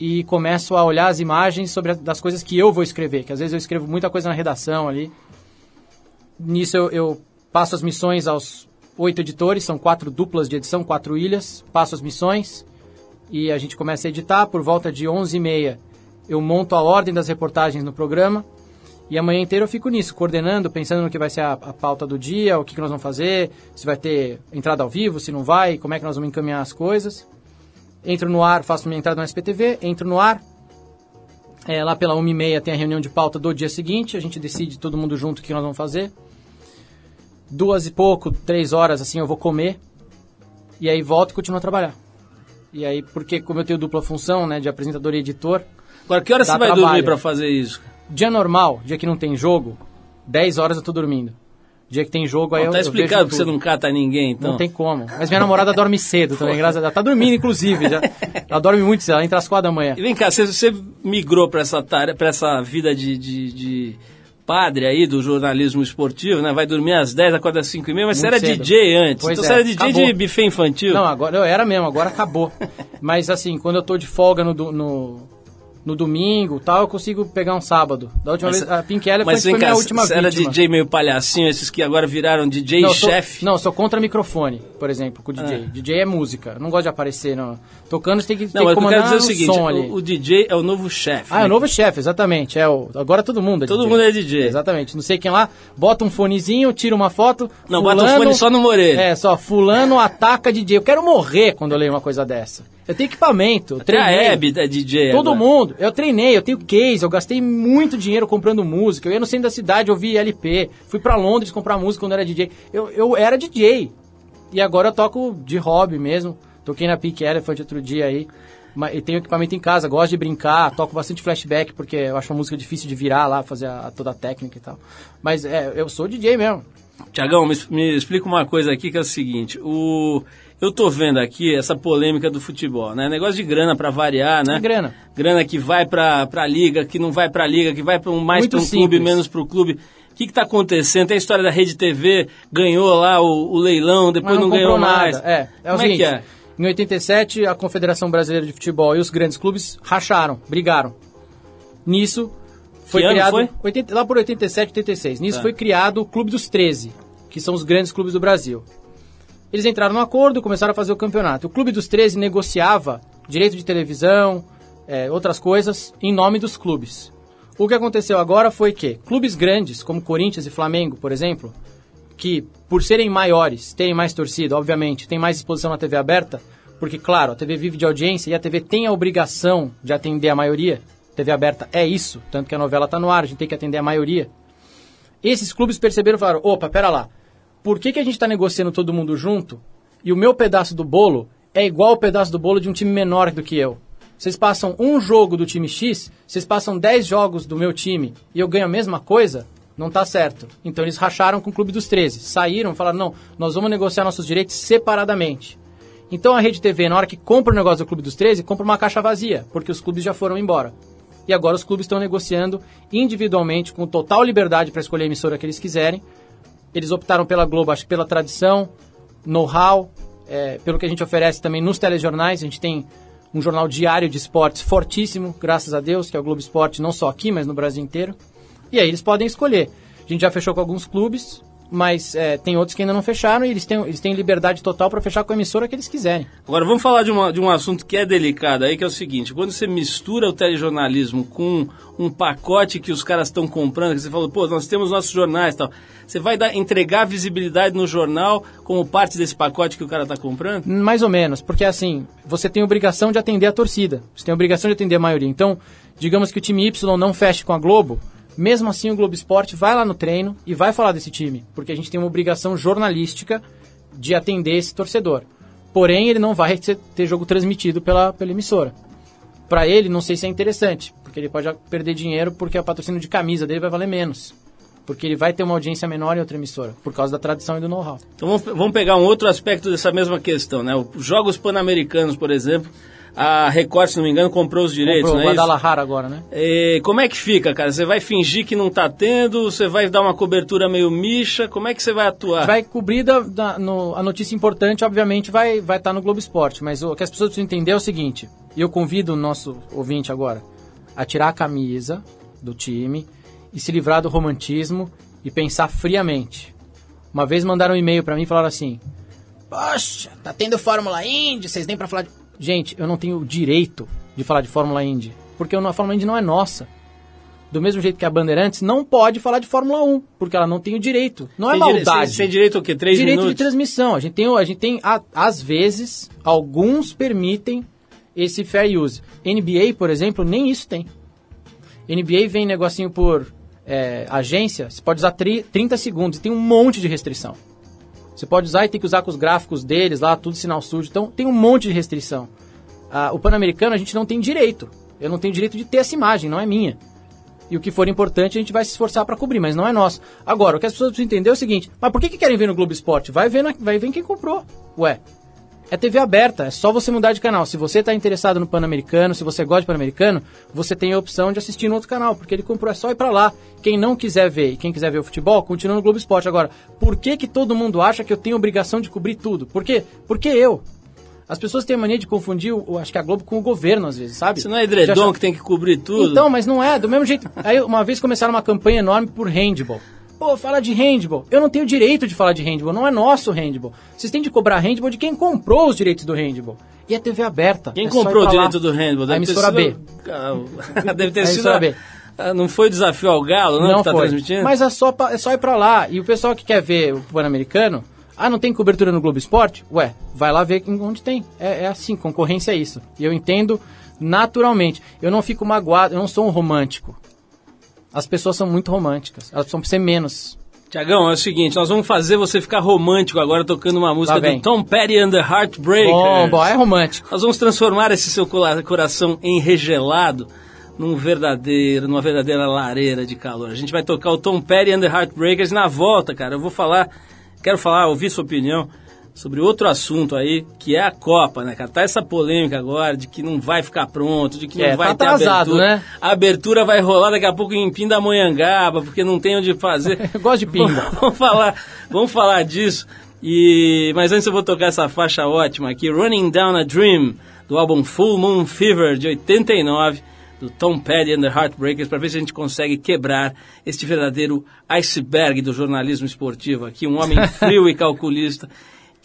e começo a olhar as imagens sobre a- das coisas que eu vou escrever, que às vezes eu escrevo muita coisa na redação ali. Nisso eu, eu passo as missões aos oito editores, são quatro duplas de edição, quatro ilhas, passo as missões e a gente começa a editar. Por volta de 11h30 eu monto a ordem das reportagens no programa e a manhã inteira eu fico nisso, coordenando, pensando no que vai ser a, a pauta do dia, o que, que nós vamos fazer, se vai ter entrada ao vivo, se não vai, como é que nós vamos encaminhar as coisas. Entro no ar, faço minha entrada no SPTV, entro no ar. É, lá pela 1h30 tem a reunião de pauta do dia seguinte, a gente decide todo mundo junto o que nós vamos fazer. Duas e pouco, três horas assim eu vou comer. E aí volto e continuo a trabalhar. E aí, porque como eu tenho dupla função, né, de apresentador e editor, Agora, que hora você vai trabalho. dormir pra fazer isso? dia normal, dia que não tem jogo, 10 horas eu tô dormindo. Dia que tem jogo aí Bom, eu tá eu explicado vejo que você não cata ninguém, então. Não tem como. Mas minha namorada dorme cedo também, graças a Deus. Ela tá dormindo, inclusive. Já. Ela dorme muito cedo, ela entra às 4 da manhã. E vem cá, você, você migrou para essa tarefa, para essa vida de, de, de padre aí do jornalismo esportivo, né? Vai dormir às 10, acorda às 5 e meia, mas você Muito era cedo. DJ antes. Pois então é, você era DJ de acabou. buffet infantil. Não, agora eu era mesmo, agora acabou. Mas assim, quando eu tô de folga no, no, no domingo tal, eu consigo pegar um sábado. Da última Mas- vez, a Pink Elephant mas foi vem cá, minha última você era vítima. DJ meio palhacinho, esses que agora viraram DJ não, chefe. Não, eu sou contra microfone, por exemplo, com o DJ. Ah. DJ é música. Eu não gosto de aparecer, não. Tocando você tem que, tem Não, que mas eu quero comandar dizer o seguinte, som ali. o, o DJ é o novo chefe. Ah, é né? o novo chefe, exatamente. É o, agora todo mundo é Todo DJ. mundo é DJ. Exatamente. Não sei quem lá, bota um fonezinho, tira uma foto. Não, bota o fone só no Moreira. É, só, fulano ataca DJ. Eu quero morrer quando eu leio uma coisa dessa. Eu tenho equipamento, eu Até a treinei. Hebe é DJ Todo agora. mundo. Eu treinei, eu tenho case, eu gastei muito dinheiro comprando música. Eu ia no centro da cidade ouvir LP. Fui pra Londres comprar música quando era DJ. Eu, eu era DJ. E agora eu toco de hobby mesmo. Toquei na Peak Elephant outro dia aí. E tenho equipamento em casa, gosto de brincar, toco bastante flashback, porque eu acho uma música difícil de virar lá, fazer a- toda a técnica e tal. Mas é, eu sou DJ mesmo. Tiagão, me, me explica uma coisa aqui que é o seguinte, o... Eu tô vendo aqui essa polêmica do futebol, né? Negócio de grana pra variar, né? É grana. Grana que vai pra, pra liga, que não vai pra liga, que vai pra um, mais pra um clube, menos pro clube. O que que tá acontecendo? Tem a história da Rede TV, ganhou lá o, o leilão, depois não, não, ganhou comprou mais. nada. É, é o Como seguinte, é que é? em 87 a Confederação Brasileira de Futebol e os grandes clubes racharam, brigaram. Nisso foi Que criado foi? 80 lá por 87, 86. Nisso Tá. foi criado o Clube dos 13, que são os grandes clubes do Brasil. Eles entraram no acordo, começaram a fazer o campeonato. O Clube dos 13 negociava direito de televisão, é, outras coisas, em nome dos clubes. O que aconteceu agora foi que clubes grandes, como Corinthians e Flamengo, por exemplo, que por serem maiores, têm mais torcida, obviamente, tem mais exposição na TV aberta, porque, claro, a TV vive de audiência e a TV tem a obrigação de atender a maioria. TV aberta é isso, tanto que a novela está no ar, a gente tem que atender a maioria. Esses clubes perceberam e falaram: opa, pera lá, por que, que a gente está negociando todo mundo junto e o meu pedaço do bolo é igual ao pedaço do bolo de um time menor do que eu? Vocês passam um jogo do time X, vocês passam 10 jogos do meu time e eu ganho a mesma coisa? Não tá certo. Então eles racharam com o Clube dos 13. Saíram falaram: não, nós vamos negociar nossos direitos separadamente. Então a Rede TV, na hora que compra o negócio do Clube dos 13, compra uma caixa vazia, porque os clubes já foram embora. E agora os clubes estão negociando individualmente, com total liberdade para escolher a emissora que eles quiserem. Eles optaram pela Globo, acho que pela tradição, know-how, é, pelo que a gente oferece também nos telejornais. A gente tem um jornal diário de esportes fortíssimo, graças a Deus, que é o Globo Esporte, não só aqui, mas no Brasil inteiro. E aí eles podem escolher. A gente já fechou com alguns clubes mas é, tem outros que ainda não fecharam e eles têm, eles têm liberdade total para fechar com a emissora que eles quiserem. Agora vamos falar de, uma- de um assunto que é delicado aí, que é o seguinte: quando você mistura o telejornalismo com um pacote que os caras estão comprando, que você falou, pô, nós temos nossos jornais e tal, você vai dar, entregar visibilidade no jornal como parte desse pacote que o cara está comprando? Mais ou menos, porque assim, você tem obrigação de atender a torcida, você tem obrigação de atender a maioria. Então, digamos que o time Y não feche com a Globo, mesmo assim o Globo Esporte vai lá no treino e vai falar desse time, porque a gente tem uma obrigação jornalística de atender esse torcedor. Porém, ele não vai ter jogo transmitido pela, pela emissora. Para ele, não sei se é interessante, porque ele pode perder dinheiro porque a patrocínio de camisa dele vai valer menos. Porque ele vai ter uma audiência menor em outra emissora, por causa da tradição e do know-how. Então vamos pegar um outro aspecto dessa mesma questão, né? Os Jogos Pan-Americanos, por exemplo, a Record, se não me engano, comprou os direitos, Comprou o não é isso? Guadalajara agora, né? É, como é que fica, cara? Você vai fingir que não tá tendo? Você vai dar uma cobertura meio micha? Como é que você vai atuar? Vai cobrir da, da- no- a notícia importante, obviamente, vai estar vai tá no Globo Esporte. Mas o que as pessoas precisam entender é o seguinte: e eu convido o nosso ouvinte agora a tirar a camisa do time e se livrar do romantismo e pensar friamente. Uma vez mandaram um e-mail pra mim e falaram assim: Poxa, tá tendo Fórmula Indy, vocês nem pra falar de. Gente, eu não tenho o direito de falar de Fórmula Indy, porque a Fórmula Indy não é nossa. Do mesmo jeito que a Bandeirantes não pode falar de Fórmula 1, porque ela não tem o direito. Não é maldade. Você tem direito ao quê? Três direito minutos? de transmissão. A gente tem, a gente tem a- às vezes, alguns permitem esse fair use. NBA, por exemplo, nem isso tem. NBA vem negocinho por é, agência, você pode usar tri- 30 segundos e tem um monte de restrição. Você pode usar e tem que usar com os gráficos deles lá, tudo sinal sujo. Então tem um monte de restrição. Ah, o Pan-Americano a gente não tem direito. Eu não tenho direito de ter essa imagem, não é minha. E o que for importante a gente vai se esforçar para cobrir, mas não é nosso. Agora, o que as pessoas precisam entender é o seguinte: mas por que, que querem ver no Globo Esporte? Vai ver, na- vai ver quem comprou. Ué, é TV aberta, é só você mudar de canal. Se você está interessado no Pan-Americano, se você gosta de Pan-Americano, você tem a opção de assistir no outro canal, porque ele comprou, é só ir para lá. Quem não quiser ver e quem quiser ver o futebol, continua no Globo Esporte. Agora, por que, que todo mundo acha que eu tenho obrigação de cobrir tudo? Por quê? Porque eu. As pessoas têm a mania de confundir, o, acho que a Globo com o governo, às vezes, sabe? Você não é edredom De achar- que tem que cobrir tudo? então, mas não é, do mesmo jeito. Aí uma vez começaram uma campanha enorme por handball. Pô, fala de handball. Eu não tenho direito de falar de handball, não é nosso handball. Vocês têm de cobrar handball de quem comprou os direitos do handball. E é TV aberta. Quem é comprou o direito do handball? A Deve ter emissora B. sido- Ah, Deve ter A sido... emissora B. Não foi desafio ao Galo, não, Não que tá foi. transmitindo? Mas é só, pra- é só ir pra lá. E o pessoal que quer ver o Pan-Americano, ah, não tem cobertura no Globo Esporte? Ué, vai lá ver onde tem. É, é assim, concorrência é isso. E eu entendo naturalmente. Eu não fico magoado, eu não sou um romântico. As pessoas são muito românticas. Elas precisam ser menos. Tiagão, é o seguinte, nós vamos fazer você ficar romântico agora tocando uma música do Tom Petty and the Heartbreakers. Bom, bom, é romântico. Nós vamos transformar esse seu coração enregelado num verdadeiro, numa verdadeira lareira de calor. A gente vai tocar o Tom Petty and the Heartbreakers na volta, cara. Eu vou falar, quero falar, ouvir sua opinião sobre outro assunto aí, que é a Copa, né, cara? Tá essa polêmica agora de que não vai ficar pronto, de que É, não vai tá ter atrasado, abertura. né? A abertura vai rolar daqui a pouco em Pindamonhangaba, porque não tem onde fazer. Eu gosto de pinga. vamos falar, vamos falar disso. E mas antes eu vou tocar essa faixa ótima aqui, Running Down a Dream, do álbum Full Moon Fever de 89, do Tom Petty and the Heartbreakers, para ver se a gente consegue quebrar este verdadeiro iceberg do jornalismo esportivo aqui, um homem frio e calculista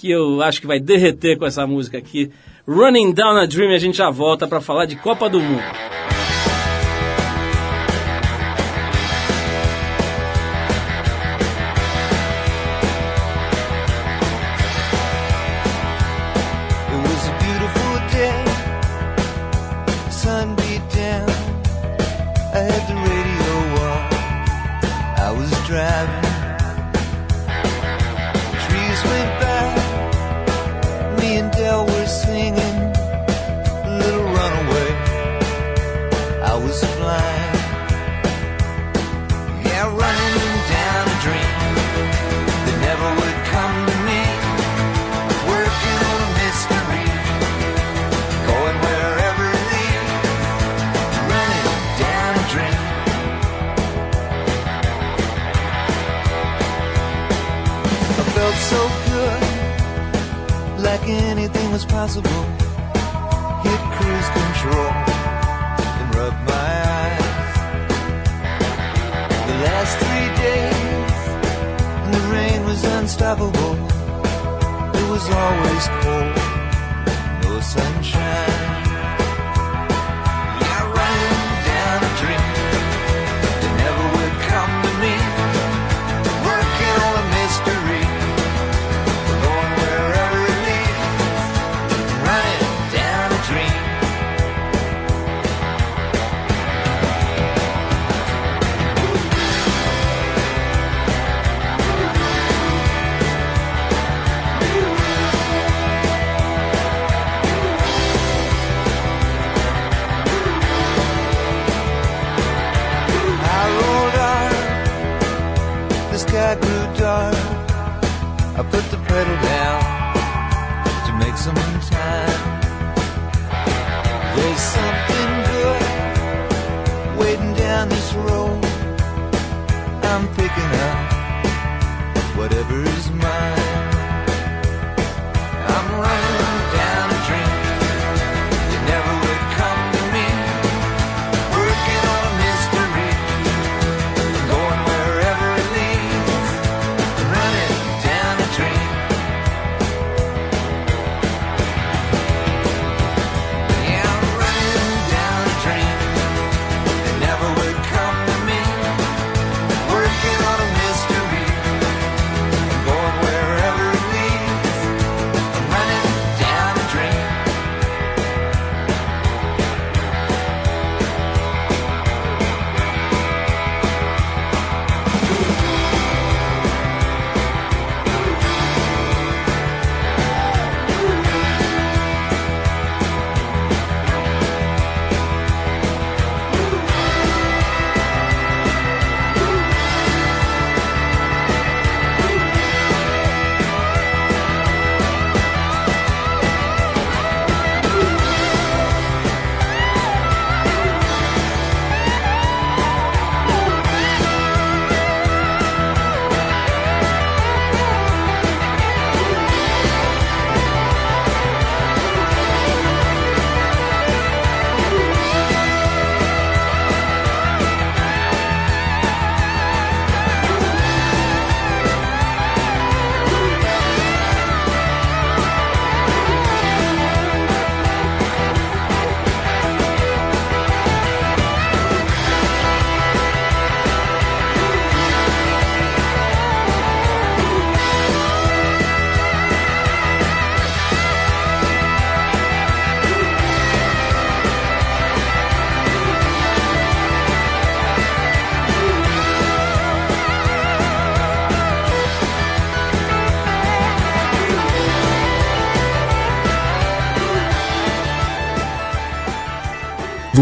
que eu acho que vai derreter com essa música aqui. Running Down a Dream, a gente já volta para falar de Copa do Mundo. It anything was possible. Hit cruise control and rub my eyes. The last three days, the rain was unstoppable. It was always cold, put the pedal down to make some time. There's something good waiting down this road. I'm picking up whatever is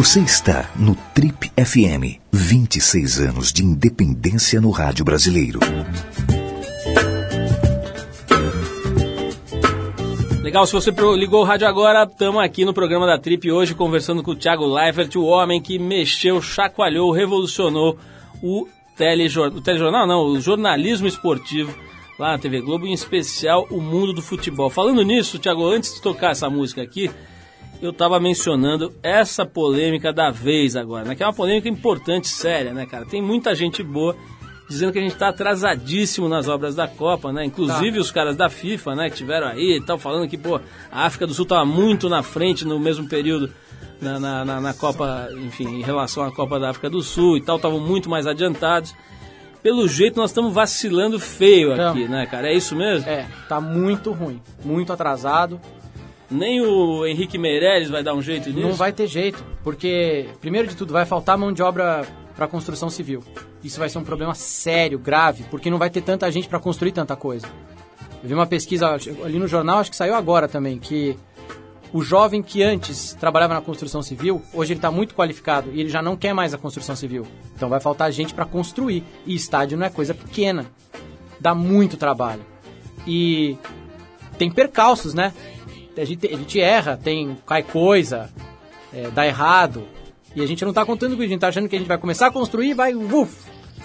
Você está no Trip FM. 26 anos de independência no rádio brasileiro. Legal, se você ligou o rádio agora, estamos aqui no programa da Trip hoje conversando com o Thiago Leifert, o homem que mexeu, chacoalhou, revolucionou o, o telejornal, não, o jornalismo esportivo lá na TV Globo, em especial o mundo do futebol. Falando nisso, Thiago, antes de tocar essa música aqui, eu estava mencionando essa polêmica da vez agora, né? Que é uma polêmica importante, séria, né, cara? Tem muita gente boa dizendo que a gente está atrasadíssimo nas obras da Copa, né? Inclusive os caras da FIFA, né, que tiveram aí e tal, falando que, pô, a África do Sul estava muito na frente no mesmo período na, na, na- na Copa, enfim, em relação à Copa da África do Sul e tal, estavam muito mais adiantados. Pelo jeito, nós estamos vacilando feio aqui, né, cara? É isso mesmo? É, tá muito ruim, muito atrasado. Nem o Henrique Meirelles vai dar um jeito nisso? Não vai ter jeito, porque, primeiro de tudo, vai faltar mão de obra para construção civil. Isso vai ser um problema sério, grave, porque não vai ter tanta gente para construir tanta coisa. Eu vi uma pesquisa ali no jornal, acho que saiu agora também, que o jovem que antes trabalhava na construção civil, hoje ele está muito qualificado e ele já não quer mais a construção civil. Então vai faltar gente para construir. E estádio não é coisa pequena. Dá muito trabalho. E tem percalços, né? A gente, a gente erra, tem cai coisa, é, dá errado. E a gente não tá contando com isso, a gente tá achando que a gente vai começar a construir e vai, uf,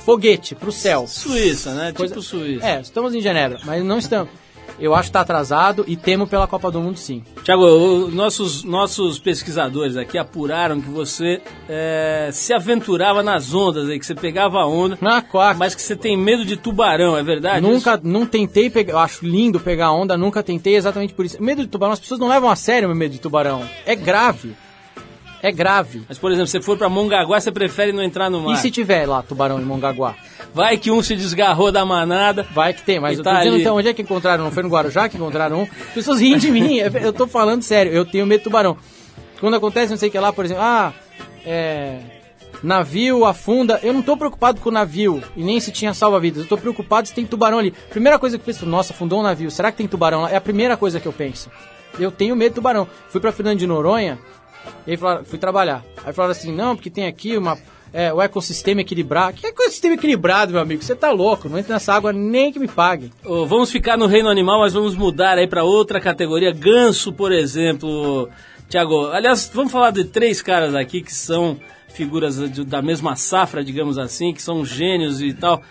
foguete pro céu. Suíça, né? Coisa- Tipo Suíça. É, estamos em Genebra, mas não estamos. Eu acho que tá atrasado e temo pela Copa do Mundo sim. Tiago, nossos, nossos pesquisadores aqui apuraram que você é, se aventurava nas ondas aí, que você pegava a onda, Ah, quack. mas que você tem medo de tubarão, é verdade? Nunca, não tentei pegar, eu acho lindo pegar onda, nunca tentei exatamente por isso. Medo de tubarão, as pessoas não levam a sério o meu medo de tubarão. É grave. É grave. Mas, por exemplo, se você for pra Mongaguá, você prefere não entrar no mar. E se tiver lá tubarão em Mongaguá? Vai que um se desgarrou da manada. Vai que tem, mas eu tá tô dizendo ali. então, onde é que encontraram? Não foi no Guarujá que encontraram um? As pessoas riem de mim, é- eu tô falando sério, eu tenho medo de tubarão. Quando acontece, não sei o que lá, por exemplo, ah, é. Navio afunda, eu não tô preocupado com o navio e nem se tinha salva-vidas, eu tô preocupado se tem tubarão ali. Primeira coisa que eu penso, nossa, afundou um navio, será que tem tubarão lá? É a primeira coisa que eu penso. Eu tenho medo de tubarão. Fui pra Fernando de Noronha, e aí falaram, fui trabalhar. Aí falaram assim, não, porque tem aqui uma, é, o ecossistema equilibrado. Que ecossistema equilibrado, meu amigo? Você tá louco, não entra nessa água nem que me pague. Ô, vamos ficar no reino animal, mas vamos mudar aí pra outra categoria. Ganso, por exemplo. Tiago, aliás, vamos falar de três caras aqui que são figuras da mesma safra, digamos assim, que são gênios e tal.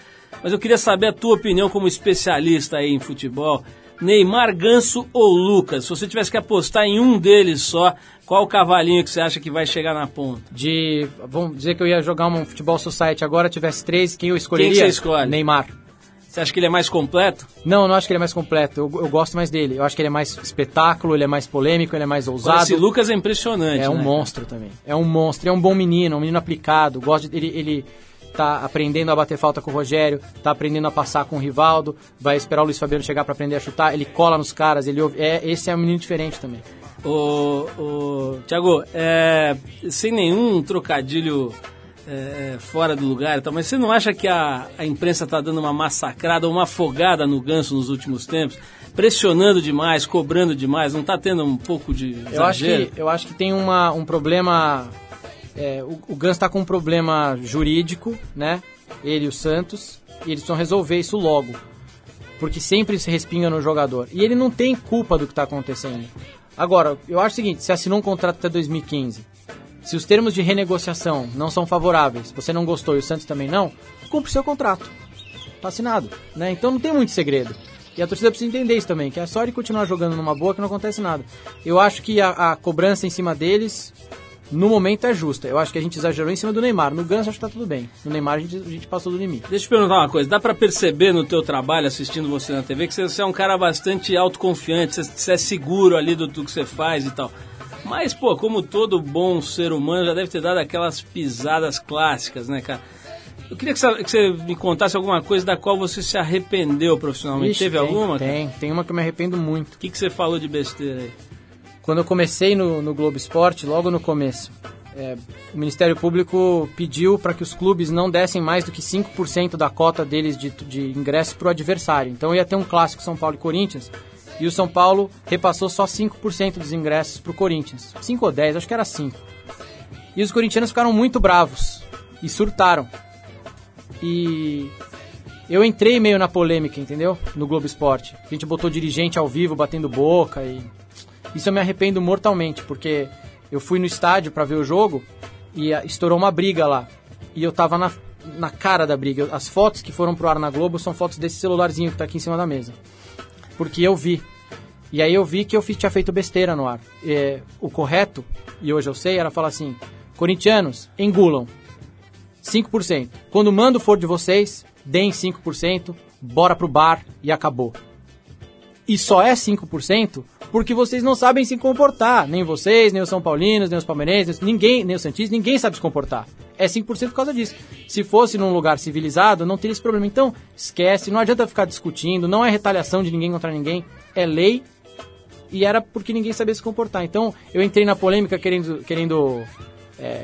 Mas eu queria saber a tua opinião como especialista aí em futebol. Neymar, Ganso ou Lucas? Se você tivesse que apostar em um deles só, qual cavalinho que você acha que vai chegar na ponta? De. Vamos dizer que eu ia jogar um futebol society agora, tivesse três, quem eu escolheria? Quem que você escolhe? Neymar. Você acha que ele é mais completo? Não, não acho que ele é mais completo. Eu, eu gosto mais dele. Eu acho que ele é mais espetáculo, ele é mais polêmico, ele é mais ousado. Esse Lucas é impressionante. É um né? monstro também. É um monstro. É um bom menino, um menino aplicado. Gosta de, ele, ele tá aprendendo a bater falta com o Rogério, tá aprendendo a passar com o Rivaldo, vai esperar o Luiz Fabiano chegar pra aprender a chutar. Ele cola nos caras, ele ouve- é esse é um menino diferente também. Ô, ô, Tiago, é, sem nenhum trocadilho é, fora do lugar, e tal, mas você não acha que a, a imprensa está dando uma massacrada, uma afogada no ganso nos últimos tempos? Pressionando demais, cobrando demais, não está tendo um pouco de Eu acho exagero? que, eu acho que tem uma, um problema. É, o, o Gans está com um problema jurídico, né? Ele e o Santos. E eles precisam resolver isso logo. Porque sempre se respinga no jogador. E ele não tem culpa do que está acontecendo. Agora, eu acho o seguinte: se assinou um contrato até 2015, se os termos de renegociação não são favoráveis, você não gostou e o Santos também não, cumpre seu contrato. Tá assinado, né? Então não tem muito segredo. E a torcida precisa entender isso também, que é só ele continuar jogando numa boa que não acontece nada. Eu acho que a, a cobrança em cima deles, no momento, é justa. Eu acho que a gente exagerou em cima do Neymar. No Ganso, acho que tá tudo bem. No Neymar, a gente, a gente passou do limite. Deixa eu te perguntar uma coisa, dá pra perceber no teu trabalho assistindo você na TV que você, é um cara bastante autoconfiante, você, você é seguro ali do, do que você faz e tal. Mas, pô, como todo bom ser humano, já deve ter dado aquelas pisadas clássicas, né, cara? Eu queria que você, que você me contasse alguma coisa da qual você se arrependeu profissionalmente. Ixi, Teve tem, alguma? Tem, tem uma que eu me arrependo muito. O que, que você falou de besteira aí? Quando eu comecei no, no Globo Esporte, logo no começo, é, o Ministério Público pediu para que os clubes não dessem mais do que 5% da cota deles de, de ingresso para o adversário. Então ia ter um clássico São Paulo e Corinthians, e o São Paulo repassou só 5% dos ingressos para o Corinthians. 5 ou 10, acho que era 5. E os corintianos ficaram muito bravos e surtaram. E eu entrei meio na polêmica, entendeu? No Globo Esporte. A gente botou dirigente ao vivo batendo boca e isso eu me arrependo mortalmente, porque eu fui no estádio pra ver o jogo e ah, estourou uma briga lá. E eu tava na, na cara da briga. As fotos que foram pro ar na Globo são fotos desse celularzinho que tá aqui em cima da mesa. Porque eu vi. E aí eu vi que eu tinha feito besteira no ar. É, o correto, e hoje eu sei, era falar assim: corintianos, engulam 5%. Quando o mando for de vocês, deem 5%, bora pro bar e acabou. E só é 5% porque vocês não sabem se comportar. Nem vocês, nem os São Paulinos, nem os palmeirenses, ninguém, nem os Santistas, ninguém sabe se comportar. É 5% por causa disso. Se fosse num lugar civilizado, não teria esse problema. Então, esquece, não adianta ficar discutindo, não é retaliação de ninguém contra ninguém, é lei e era porque ninguém sabia se comportar. Então, eu entrei na polêmica querendo, querendo é,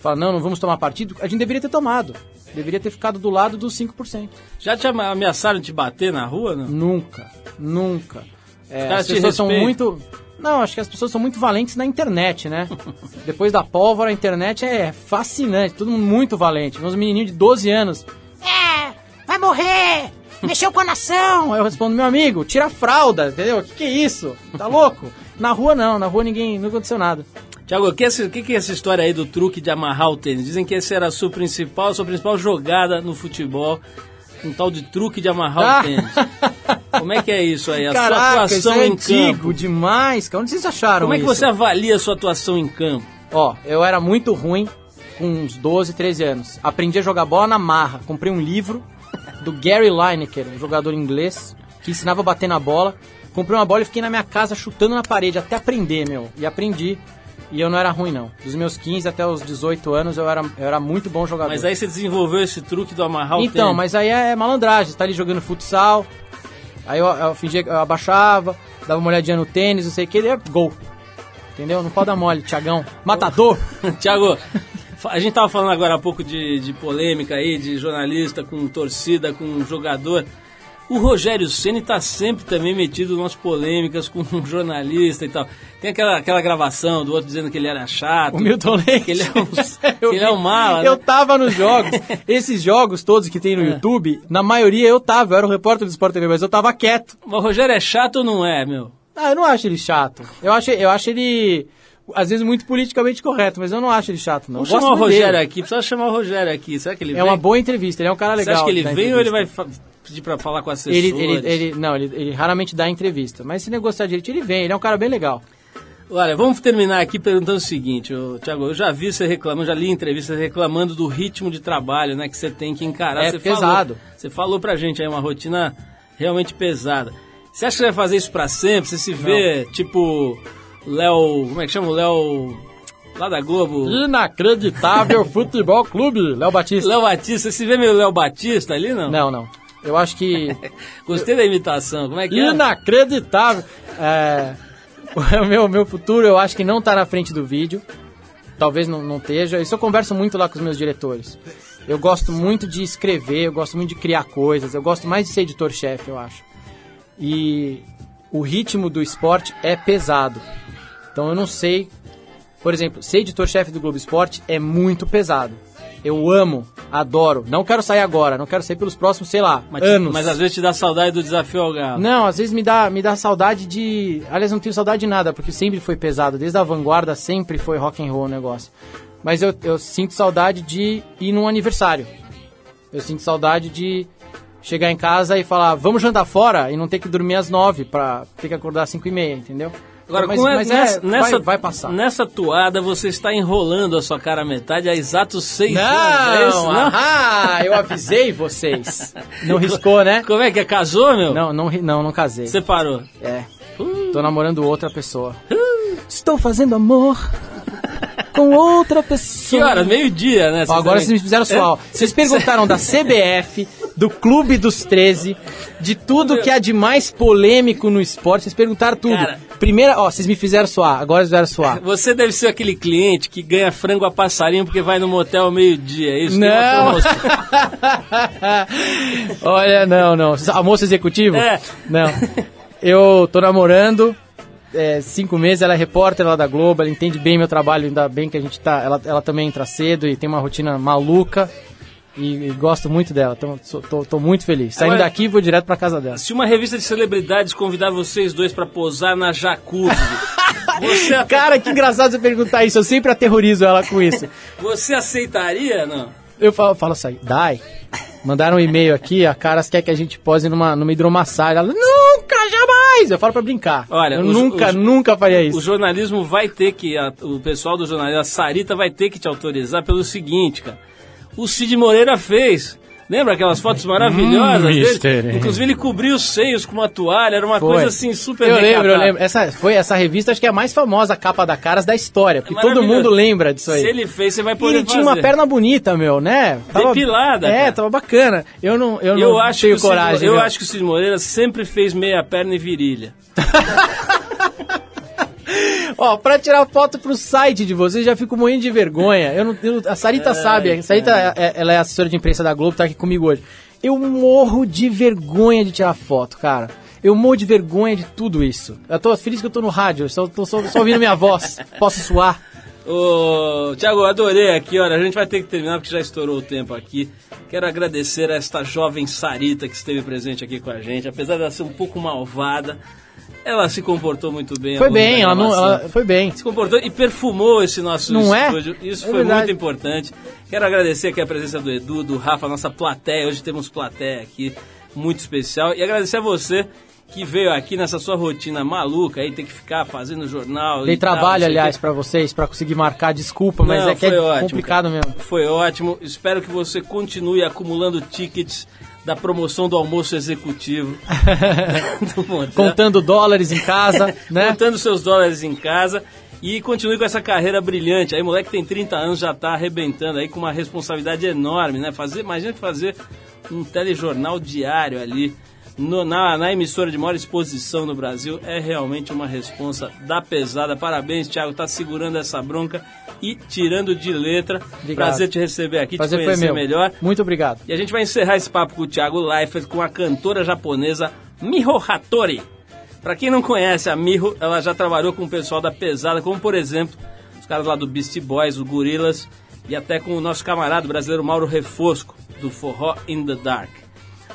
falar, não, não vamos tomar partido. A gente deveria ter tomado. Deveria ter ficado do lado dos 5%. Já te ameaçaram de bater na rua, não? Nunca, nunca. É, as pessoas são muito. Não, acho que as pessoas são muito valentes na internet, né? Depois da pólvora, a internet é fascinante, todo mundo muito valente. Meus menininhos de 12 anos. É, vai morrer! Mexeu com a nação! Aí eu respondo, meu amigo, tira a fralda, entendeu? O que, que é isso? Tá louco? Na rua não, na rua ninguém, não aconteceu nada. Tiago, o que, é que que é essa história aí do truque de amarrar o tênis? Dizem que essa era a sua principal, a sua principal jogada no futebol. Um tal de truque de amarrar Ah. o tênis. Como é que é isso aí? A Caraca, sua isso atuação é em antigo campo. demais, cara. Onde vocês acharam Como é que isso? você avalia a sua atuação em campo? Ó, eu era muito ruim com uns 12, 13 anos. Aprendi a jogar bola na marra. Comprei um livro do Gary Lineker, um jogador inglês, que ensinava a bater na bola. Comprei uma bola e fiquei na minha casa chutando na parede até aprender, meu. E aprendi. E eu não era ruim, não. Dos meus 15 até os 18 anos, eu era, eu era muito bom jogador. Mas aí você desenvolveu esse truque do amarrar o Então, tênis. mas aí é malandragem. Você tá ali jogando futsal. Aí eu, eu fingia que eu abaixava, dava uma olhadinha no tênis, não sei o que, e é gol. Entendeu? Não pode dar mole, Tiagão. Matador! Tiago, a gente tava falando agora há pouco de, de polêmica aí, de jornalista com torcida, com jogador. O Rogério Ceni tá sempre também metido em umas polêmicas com um jornalista e tal. Tem aquela, aquela gravação do outro dizendo que ele era chato. O Milton Leite. Que ele é um, Eu ele é um mala, Eu né? tava nos jogos. Esses jogos todos que tem no YouTube, na maioria eu tava. Eu era o repórter do Sport TV, mas eu tava quieto. Mas o Rogério é chato ou não é, meu? Ah, eu não acho ele chato. Eu acho, eu acho ele, às vezes, muito politicamente correto, mas eu não acho ele chato, não. Vamos chamar o Rogério dele. aqui, precisa chamar o Rogério aqui. Será que ele É vem? uma boa entrevista, ele é um cara Você legal. acha que ele vem ou ele vai pedir pra falar com Ele, assessores? ele, ele, não, ele, ele raramente dá entrevista. Mas se negociar direito, ele vem. Ele é um cara bem legal. Olha, vamos terminar aqui perguntando o seguinte, ô, Tiago, eu já vi você reclamando, já li entrevistas reclamando do ritmo de trabalho, né, que você tem que encarar. É você pesado. Falou, você falou pra gente aí uma rotina realmente pesada. Você acha que você vai fazer isso pra sempre? Você se vê, tipo, Léo, como é que chama o Léo, lá da Globo? Inacreditável Futebol Clube, Léo Batista. Léo Batista, você se vê meio Léo Batista ali, não? Não, não. Eu acho que Gostei da imitação, como é que é? inacreditável. É, o meu, meu futuro eu acho que não tá na frente do vídeo. Talvez não, não esteja. Isso eu converso muito lá com os meus diretores. Eu gosto muito de escrever, eu gosto muito de criar coisas, eu gosto mais de ser editor-chefe, eu acho. E o ritmo do esporte é pesado. Então eu não sei. Por exemplo, ser editor-chefe do Globo Esporte é muito pesado. Eu amo, adoro. Não quero sair agora, não quero sair pelos próximos, sei lá, Mas, anos. mas às vezes te dá saudade do desafio ao galo. Não, às vezes me dá, me dá saudade de. Aliás, não tenho saudade de nada, porque sempre foi pesado. Desde a vanguarda sempre foi rock and roll o negócio. Mas eu, eu sinto saudade de ir num aniversário. Eu sinto saudade de chegar em casa e falar, vamos jantar fora e não ter que dormir às nove pra ter que acordar às cinco e meia, entendeu? Agora, mas, como é- mas nessa, vai- nessa, vai, passar. nessa toada, você está enrolando a sua cara à metade há exatos seis anos. É isso, Não, não? ah, eu avisei vocês. Não riscou, né? Como é que é? Casou, meu? Não, não, não, não casei. Separou. É. Tô namorando outra pessoa. Estou fazendo amor com outra Que pessoa. hora? Meio-dia, né? Ó, agora vocês me fizeram suar. É? Vocês perguntaram da CBF, do Clube dos 13, de tudo que há de mais polêmico no esporte. Vocês perguntaram tudo. Cara. Primeira, ó, vocês me fizeram suar. Agora vocês fizeram suar. Você deve ser aquele cliente que ganha frango a passarinho porque vai no motel ao meio-dia, é isso? Não. Olha, não, não. Almoço executivo? É. Não. Eu tô namorando. É, cinco meses, ela é repórter lá da Globo, ela entende bem meu trabalho, ainda bem que a gente tá. Ela, ela também entra cedo e tem uma rotina maluca. E, e gosto muito dela, então sou- tô, tô muito feliz. Saindo Agora- daqui, vou direto pra casa dela. Se uma revista de celebridades convidar vocês dois pra posar na jacuzzi, você, Cara, que engraçado você perguntar isso, eu sempre aterrorizo ela com isso. você aceitaria, não? Eu falo, falo assim, Dai, mandaram um e-mail aqui, a Caras quer que a gente pose numa, numa hidromassagem. Ela, nunca, jamais! Eu falo pra brincar. Olha, eu os- nunca, os- nunca faria isso. O jornalismo vai ter que, a- o pessoal do jornalismo, a Sarita vai ter que te autorizar pelo seguinte, cara. O Cid Moreira fez. Lembra aquelas fotos maravilhosas Hum, dele? Inclusive ele cobriu os seios com uma toalha, era uma Foi. coisa assim super Eu lembro, eu lembro. Essa, foi essa revista, acho que é a mais famosa capa da Caras da história, porque todo mundo lembra disso aí. Se ele fez, você vai E poder ele tinha uma fazer. perna bonita, meu, né? Depilada, É, cara. tava bacana. Eu não, eu Eu não acho, tenho o Cid, coragem. eu meu. acho que o Cid Moreira sempre fez meia perna e virilha. Ó, pra tirar foto pro site de vocês, já fico morrendo de vergonha. Eu não, eu- a Sarita sabe, a Sarita é, ela é assessora de imprensa da Globo, tá aqui comigo hoje. Eu morro de vergonha de tirar foto, cara. Eu morro de vergonha de tudo isso. Eu tô feliz que eu tô no rádio, só, tô só, só ouvindo minha voz. Posso suar. Ô, Tiago, adorei aqui, olha, a gente vai ter que terminar porque já estourou o tempo aqui. Quero agradecer a esta jovem Sarita que esteve presente aqui com a gente, apesar dela ser um pouco malvada, ela se comportou muito bem. Foi bem, ela não. Ela, foi bem. se comportou e perfumou esse nosso Não é? estúdio. Isso É foi verdade. muito importante. Quero agradecer aqui a presença do Edu, do Rafa, nossa plateia. Hoje temos plateia aqui muito especial. E agradecer a você que veio aqui nessa sua rotina maluca aí, tem que ficar fazendo jornal. Dei tal, trabalho, quê. aliás, pra vocês, pra conseguir marcar. Desculpa, mas Não, é que é ótimo, complicado cara. mesmo. Foi ótimo. Espero que você continue acumulando tickets da promoção do almoço executivo. do. Contando dólares em casa, né? Contando seus dólares em casa. E continue com essa carreira brilhante. Aí, moleque tem 30 anos, já tá arrebentando aí com uma responsabilidade enorme, né? Fazer, imagina que fazer um telejornal diário ali no- na, na emissora de maior exposição no Brasil é realmente uma responsa da pesada. Parabéns, Thiago, tá segurando essa bronca e tirando de letra. Obrigado. Prazer te receber aqui, Prazer te foi conhecer meu. melhor. Muito obrigado. E a gente vai encerrar esse papo com o Thiago Leifert com a cantora japonesa Miho Hattori. Pra quem não conhece a Miho, ela já trabalhou com o pessoal da pesada, como por exemplo, os caras lá do Beastie Boys, o Gorillaz, e até com o nosso camarada brasileiro Mauro Refosco, do Forró in the Dark.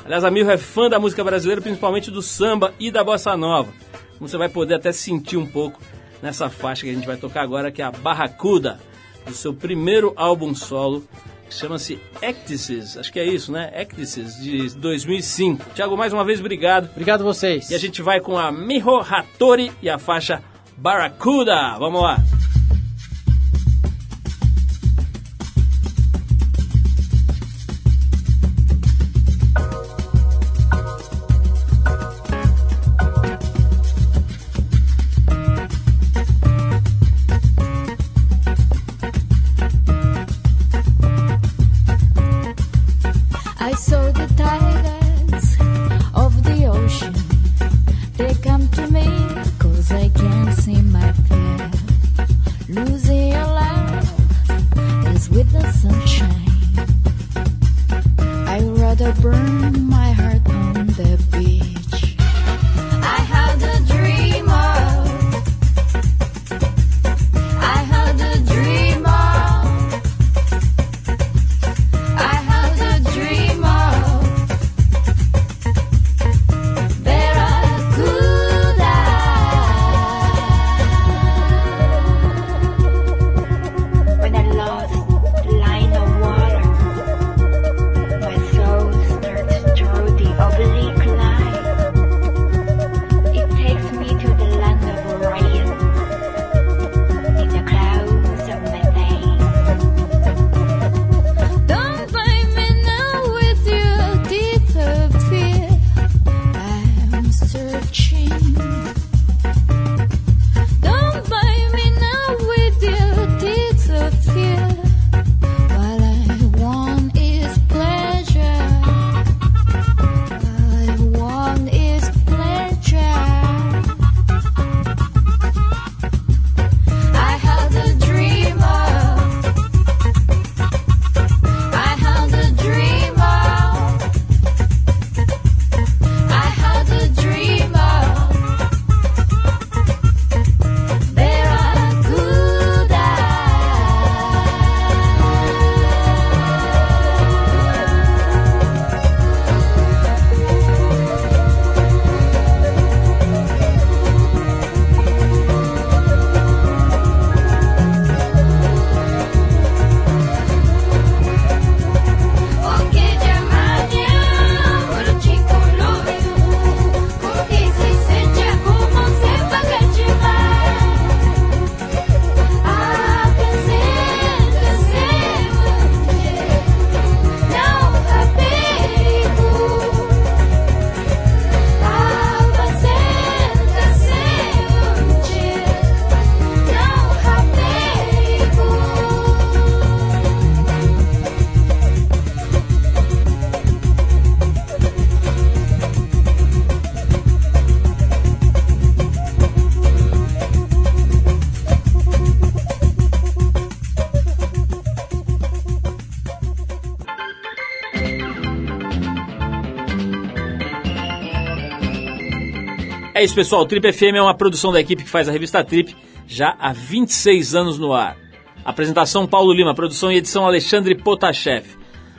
Aliás, a Miho é fã da música brasileira, principalmente do samba e da bossa nova. Como você vai poder até sentir um pouco nessa faixa que a gente vai tocar agora, que é a Barracuda, do seu primeiro álbum solo, que chama-se Ectices, acho que é isso, né? Ectices, de 2005. Tiago, mais uma vez, obrigado. Obrigado a vocês. E a gente vai com a Miho Hattori e a faixa Barracuda. Vamos lá. É isso, pessoal. O Trip FM é uma produção da equipe que faz a revista Trip já há 26 anos no ar. Apresentação Paulo Lima, produção e edição Alexandre Potashev.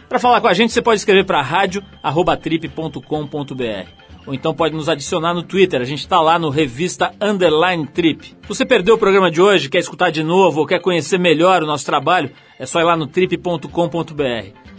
Para falar com a gente, você pode escrever para rádio@trip.com.br ou então pode nos adicionar no Twitter. A gente está lá no Revista Underline Trip. Se você perdeu o programa de hoje, quer escutar de novo ou quer conhecer melhor o nosso trabalho, é só ir lá no trip.com.br.